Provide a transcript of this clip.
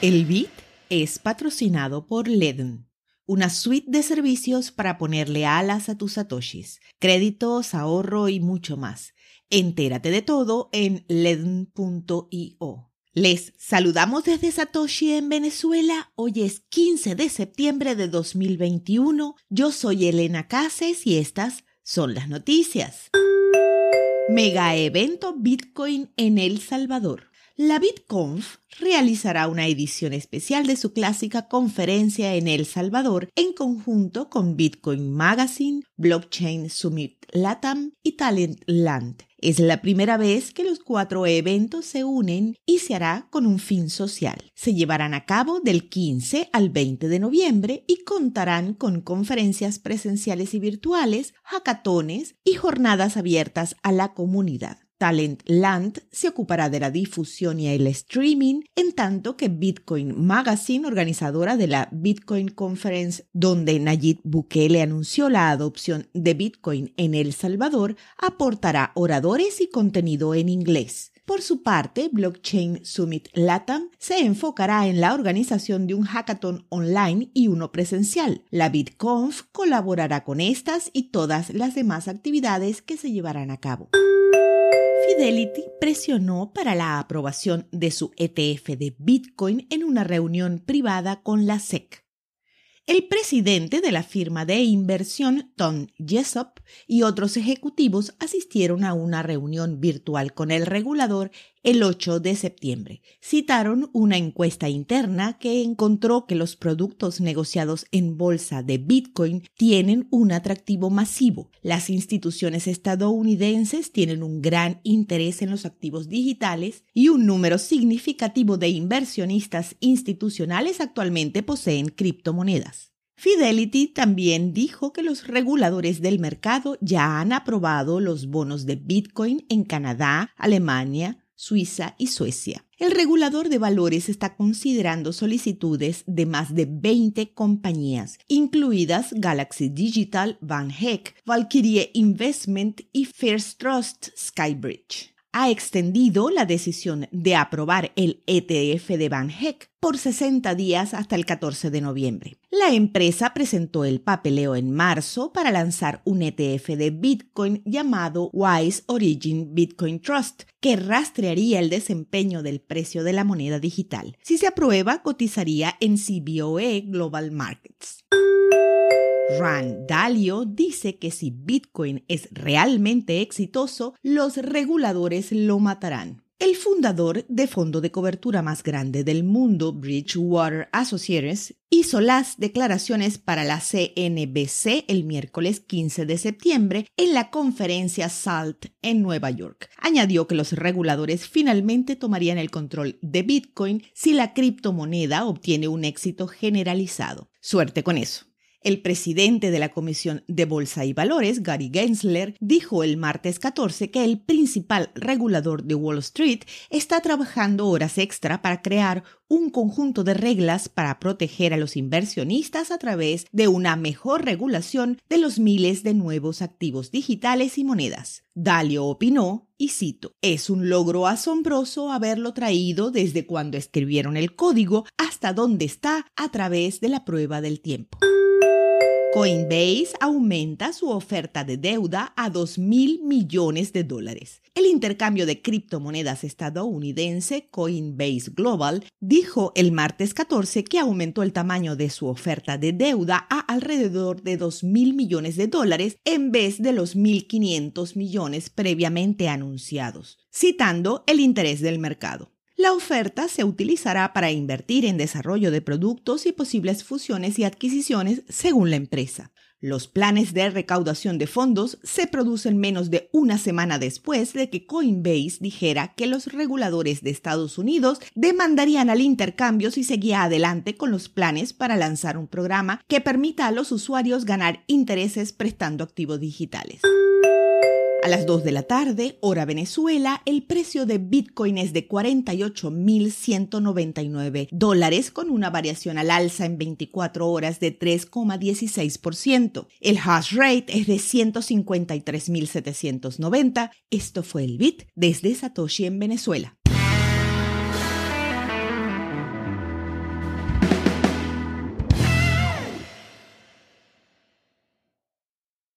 El BIT es patrocinado por Ledn, una suite de servicios para ponerle alas a tus satoshis, créditos, ahorro y mucho más. Entérate de todo en ledn.io. Les saludamos desde Satoshi en Venezuela. Hoy es 15 de septiembre de 2021. Yo soy Elena Cases y estas son las noticias. Mega evento Bitcoin en El Salvador. La BitConf realizará una edición especial de su clásica conferencia en El Salvador en conjunto con Bitcoin Magazine, Blockchain Summit Latam y Talent Land. Es la primera vez que los cuatro eventos se unen y se hará con un fin social. Se llevarán a cabo del 15 al 20 de noviembre y contarán con conferencias presenciales y virtuales, hackatones y jornadas abiertas a la comunidad. Talent Land se ocupará de la difusión y el streaming, en tanto que Bitcoin Magazine, organizadora de la Bitcoin Conference, donde Nayib Bukele anunció la adopción de Bitcoin en El Salvador, aportará oradores y contenido en inglés. Por su parte, Blockchain Summit LATAM se enfocará en la organización de un hackathon online y uno presencial. La BitConf colaborará con estas y todas las demás actividades que se llevarán a cabo. Fidelity presionó para la aprobación de su ETF de Bitcoin en una reunión privada con la SEC. El presidente de la firma de inversión Tom Jessop y otros ejecutivos asistieron a una reunión virtual con el regulador el 8 de septiembre. Citaron una encuesta interna que encontró que los productos negociados en bolsa de Bitcoin tienen un atractivo masivo. Las instituciones estadounidenses tienen un gran interés en los activos digitales y un número significativo de inversionistas institucionales actualmente poseen criptomonedas. Fidelity también dijo que los reguladores del mercado ya han aprobado los bonos de Bitcoin en Canadá, Alemania, Suiza y Suecia. El regulador de valores está considerando solicitudes de más de 20 compañías, incluidas Galaxy Digital, Van Heck, Valkyrie Investment y First Trust Skybridge ha extendido la decisión de aprobar el ETF de Van Heck por 60 días hasta el 14 de noviembre. La empresa presentó el papeleo en marzo para lanzar un ETF de Bitcoin llamado Wise Origin Bitcoin Trust, que rastrearía el desempeño del precio de la moneda digital. Si se aprueba, cotizaría en CBOE Global Markets. Rand Dalio dice que si Bitcoin es realmente exitoso, los reguladores lo matarán. El fundador de fondo de cobertura más grande del mundo, Bridgewater Associates, hizo las declaraciones para la CNBC el miércoles 15 de septiembre en la conferencia SALT en Nueva York. Añadió que los reguladores finalmente tomarían el control de Bitcoin si la criptomoneda obtiene un éxito generalizado. Suerte con eso. El presidente de la Comisión de Bolsa y Valores, Gary Gensler, dijo el martes 14 que el principal regulador de Wall Street está trabajando horas extra para crear un conjunto de reglas para proteger a los inversionistas a través de una mejor regulación de los miles de nuevos activos digitales y monedas. Dalio opinó, y cito, es un logro asombroso haberlo traído desde cuando escribieron el código hasta donde está a través de la prueba del tiempo. Coinbase aumenta su oferta de deuda a 2 mil millones de dólares. El intercambio de criptomonedas estadounidense Coinbase Global dijo el martes 14 que aumentó el tamaño de su oferta de deuda a alrededor de 2 mil millones de dólares en vez de los 1.500 millones previamente anunciados, citando el interés del mercado. La oferta se utilizará para invertir en desarrollo de productos y posibles fusiones y adquisiciones según la empresa. Los planes de recaudación de fondos se producen menos de una semana después de que Coinbase dijera que los reguladores de Estados Unidos demandarían al intercambio si seguía adelante con los planes para lanzar un programa que permita a los usuarios ganar intereses prestando activos digitales. A las 2 de la tarde, hora Venezuela, el precio de Bitcoin es de 48.199 dólares con una variación al alza en 24 horas de 3,16%. El hash rate es de 153.790. Esto fue el Bit desde Satoshi en Venezuela.